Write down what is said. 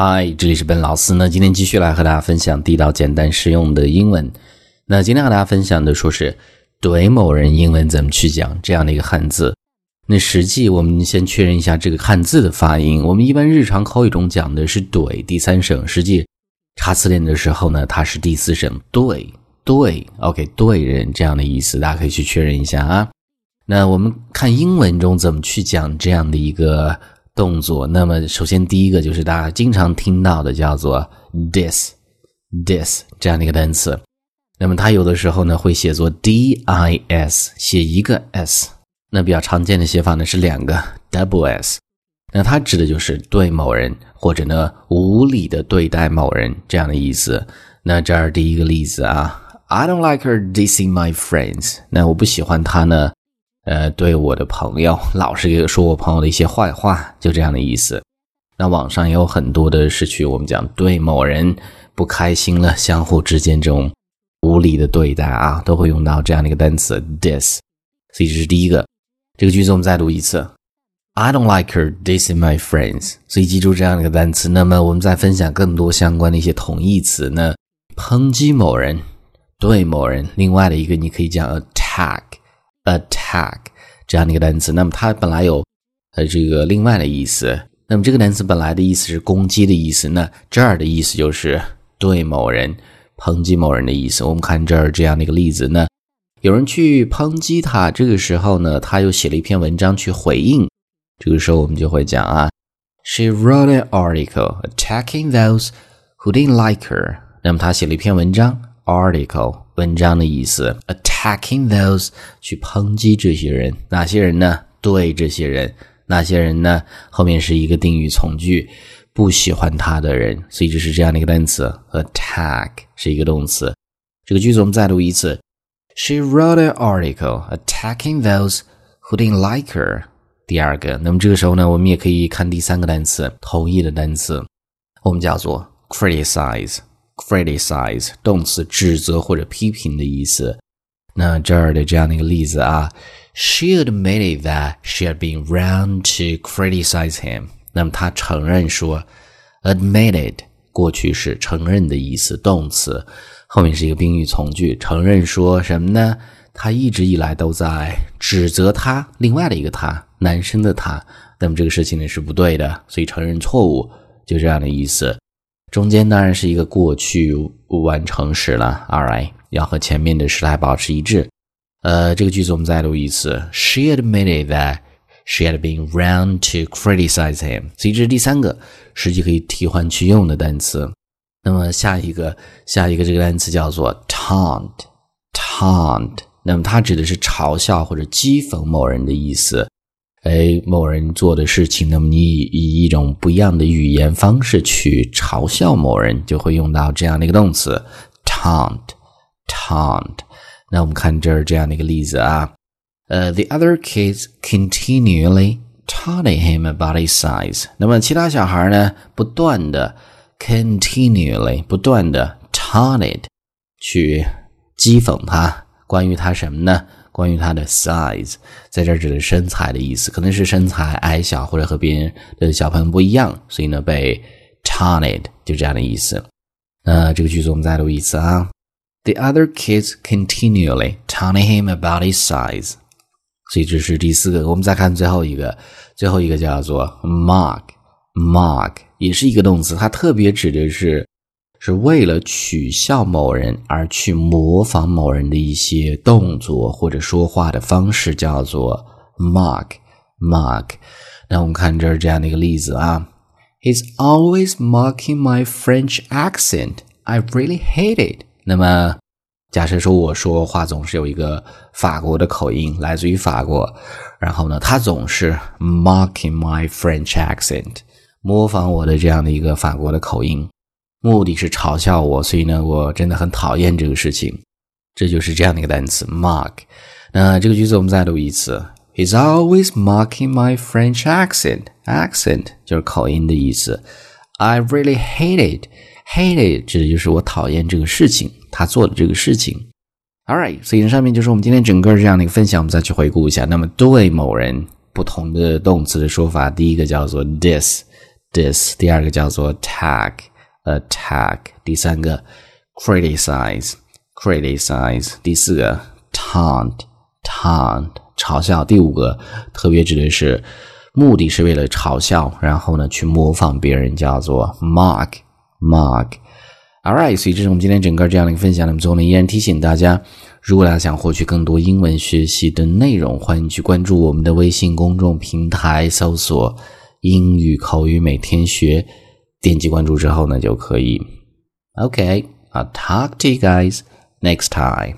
嗨，这里是本老师呢。今天继续来和大家分享地道、简单、实用的英文。那今天和大家分享的说是怼某人英文怎么去讲这样的一个汉字。那实际我们先确认一下这个汉字的发音。我们一般日常口语中讲的是怼第三声，实际查词典的时候呢，它是第四声对对。OK，对人这样的意思，大家可以去确认一下啊。那我们看英文中怎么去讲这样的一个动作。那么首先第一个就是大家经常听到的叫做 this this 这样的一个单词。那么它有的时候呢会写作 d i s，写一个 s。那比较常见的写法呢是两个 double s，那它指的就是对某人或者呢无理的对待某人这样的意思。那这儿第一个例子啊，I don't like her dissing my friends。那我不喜欢她呢，呃，对我的朋友 老是说我朋友的一些坏话，就这样的意思。那网上也有很多的是去我们讲对某人不开心了，相互之间这种无理的对待啊，都会用到这样的一个单词 diss。所以这是第一个。这个句子我们再读一次，I don't like her dissing my friends。所以记住这样的一个单词。那么我们再分享更多相关的一些同义词呢？抨击某人，对某人。另外的一个你可以讲 “attack” attack 这样的一个单词。那么它本来有呃这个另外的意思。那么这个单词本来的意思是攻击的意思。那这儿的意思就是对某人抨击某人的意思。我们看这儿这样的一个例子，那。有人去抨击他，这个时候呢，他又写了一篇文章去回应。这个时候我们就会讲啊，She wrote an article attacking those who didn't like her。那么他写了一篇文章，article 文章的意思，attacking those 去抨击这些人，哪些人呢？对这些人，哪些人呢？后面是一个定语从句，不喜欢他的人，所以就是这样的一个单词，attack 是一个动词。这个句子我们再读一次。She wrote an article attacking those who didn't like her。第二个，那么这个时候呢，我们也可以看第三个单词，同义的单词，我们叫做 criticize。Criticize 动词，指责或者批评的意思。那这儿的这样的一个例子啊，She admitted that she had been wrong to criticize him。那么她承认说，admitted 过去式，承认的意思，动词。后面是一个宾语从句，承认说什么呢？他一直以来都在指责他，另外的一个他，男生的他。那么这个事情呢是不对的，所以承认错误，就这样的意思。中间当然是一个过去完成时了，alright，要和前面的时态保持一致。呃，这个句子我们再读一次：She admitted that she had been wrong to criticize him。所以这是第三个实际可以替换去用的单词。那么下一个，下一个这个单词叫做 taunt，taunt。那么它指的是嘲笑或者讥讽某人的意思。哎，某人做的事情，那么你以以一种不一样的语言方式去嘲笑某人，就会用到这样的一个动词 taunt，taunt。那我们看这儿这样的一个例子啊，呃，the other kids continually taunting him about his size。那么其他小孩呢，不断的。continually 不断的 taunted 去讥讽他，关于他什么呢？关于他的 size，在这儿指的身材的意思，可能是身材矮小或者和别人的小朋友不一样，所以呢被 taunted 就这样的意思。那这个句子我们再读一次啊，The other kids continually taunting him about his size。所以这是第四个，我们再看最后一个，最后一个叫做 mock，mock。也是一个动词，它特别指的是是为了取笑某人而去模仿某人的一些动作或者说话的方式，叫做 mock mock。那我们看这儿这样的一个例子啊，He's always mocking my French accent. I really hate it. 那么假设说我说话总是有一个法国的口音，来自于法国，然后呢，他总是 mocking my French accent。模仿我的这样的一个法国的口音，目的是嘲笑我，所以呢，我真的很讨厌这个事情。这就是这样的一个单词 mock。那这个句子我们再读一次：He's always mocking my French accent. Accent 就是口音的意思。I really hate it. Hate it 指的就是我讨厌这个事情，他做的这个事情。All right，所以上面就是我们今天整个这样的一个分享，我们再去回顾一下。那么对某人不同的动词的说法，第一个叫做 this。diss，第二个叫做 tag Attack，第三个 criticize，criticize，第四个 taunt，taunt，嘲笑，第五个特别指的是目的是为了嘲笑，然后呢去模仿别人，叫做 mock，mock。All right，所以这是我们今天整个这样的一个分享。那么最后呢，依然提醒大家，如果大家想获取更多英文学习的内容，欢迎去关注我们的微信公众平台，搜索“英语口语每天学”，点击关注之后呢，就可以。Okay，I'll talk to you guys next time.